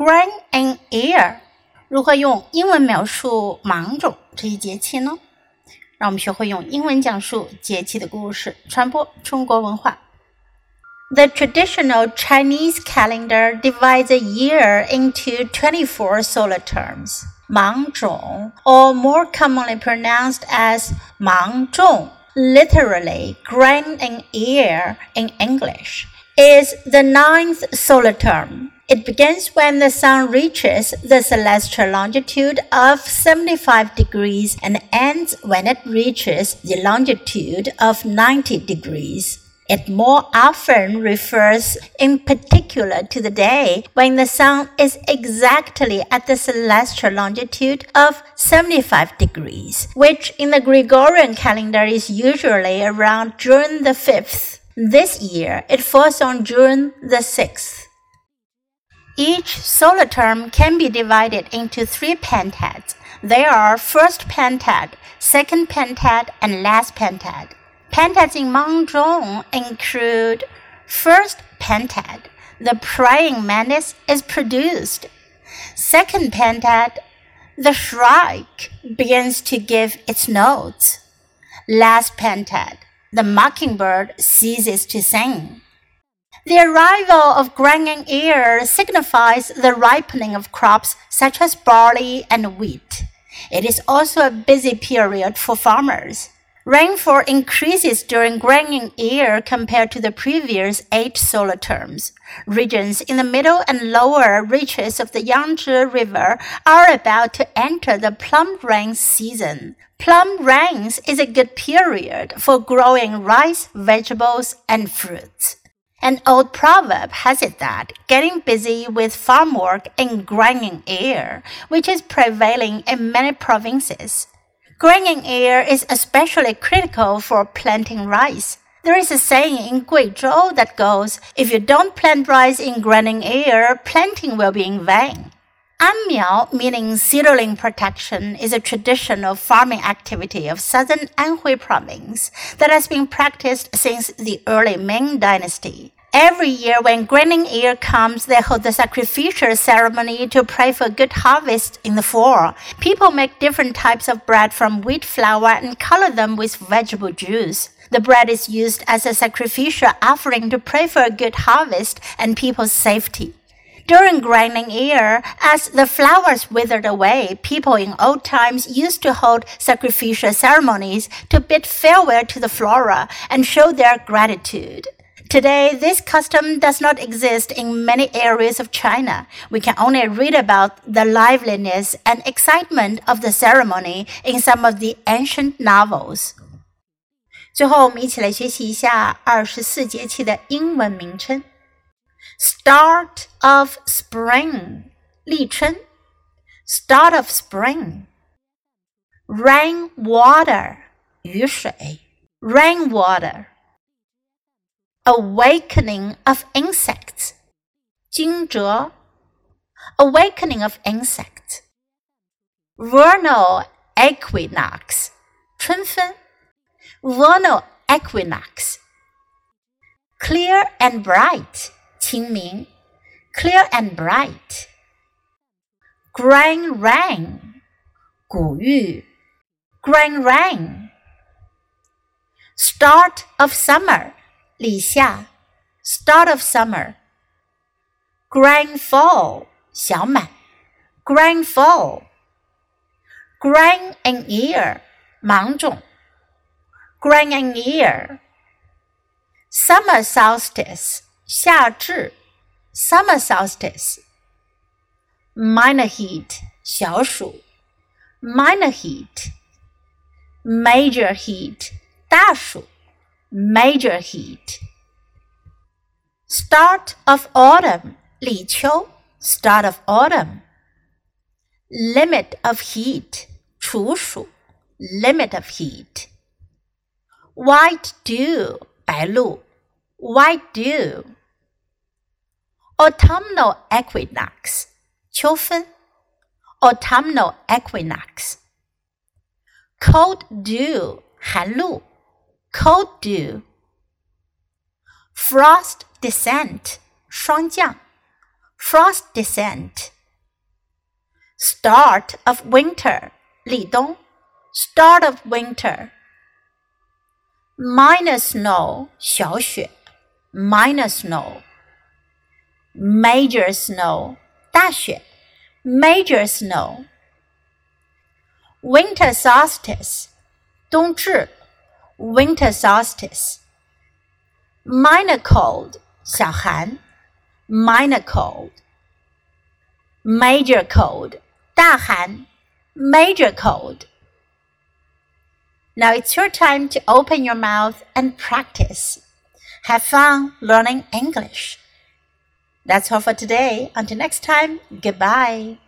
grain in ear 如何用英文描述芒种这一节气呢？让我们学会用英文讲述节气的故事，传播中国文化。The traditional Chinese calendar divides a year into 24 solar terms. 芒种, or more commonly pronounced as 芒种, literally grain and ear in English, is the ninth solar term. It begins when the sun reaches the celestial longitude of 75 degrees and ends when it reaches the longitude of 90 degrees. It more often refers in particular to the day when the sun is exactly at the celestial longitude of 75 degrees, which in the Gregorian calendar is usually around June the 5th. This year, it falls on June the 6th. Each solar term can be divided into three pentads. They are first pentad, second pentad, and last pentad. Pentads in Mangzhong include first pentad, the praying mantis is produced. Second pentad, the shrike begins to give its notes. Last pentad, the mockingbird ceases to sing. The arrival of grain in ear signifies the ripening of crops such as barley and wheat. It is also a busy period for farmers. Rainfall increases during grain ear compared to the previous eight solar terms. Regions in the middle and lower reaches of the Yangtze River are about to enter the plum rain season. Plum rains is a good period for growing rice, vegetables, and fruits. An old proverb has it that getting busy with farm work in grain ear, which is prevailing in many provinces. Grain ear is especially critical for planting rice. There is a saying in Guizhou that goes, if you don't plant rice in grain ear, planting will be in vain. Anmiao, meaning seedling protection, is a traditional farming activity of southern Anhui province that has been practiced since the early Ming dynasty. Every year when grain in ear comes, they hold the sacrificial ceremony to pray for good harvest in the fall. People make different types of bread from wheat flour and color them with vegetable juice. The bread is used as a sacrificial offering to pray for a good harvest and people's safety. During grain in ear, as the flowers withered away, people in old times used to hold sacrificial ceremonies to bid farewell to the flora and show their gratitude. Today, this custom does not exist in many areas of China. We can only read about the liveliness and excitement of the ceremony in some of the ancient novels. 最后，我们一起来学习一下二十四节气的英文名称。：Start of Spring，立春；Start of Spring，Rain Water，雨水；Rain Water。awakening of insects. 惊蛰 awakening of insects. Vernal equinox. 春分 vernal equinox. Clear and bright. 清明，clear and bright。Grand rang. rain。Start of summer，立夏，Start of summer。Grain full，小满，Grain full。Grand and an and ear。Summer solstice。夏至，Summer solstice。Minor heat 小暑，Minor heat。Major heat 大暑。major heat. Start of autumn, 立秋, start of autumn. Limit of heat, 处暑, limit of heat. White dew, 白露, white dew. autumnal equinox. 秋分。Autumnal equinox. Cold dew 寒露。Cold dew. Frost descent 霜降。Frost descent. Start of winter 立冬。Start of winter. Minor snow 小雪。Minor snow Major snow, 大雪 major snow. Winter solstice, 冬至 winter solstice. Minor cold, 小寒 minor cold. Major cold, 大寒 major cold. Now it's your time to open your mouth and practice. Have fun learning English. That's all for today. Until next time, goodbye.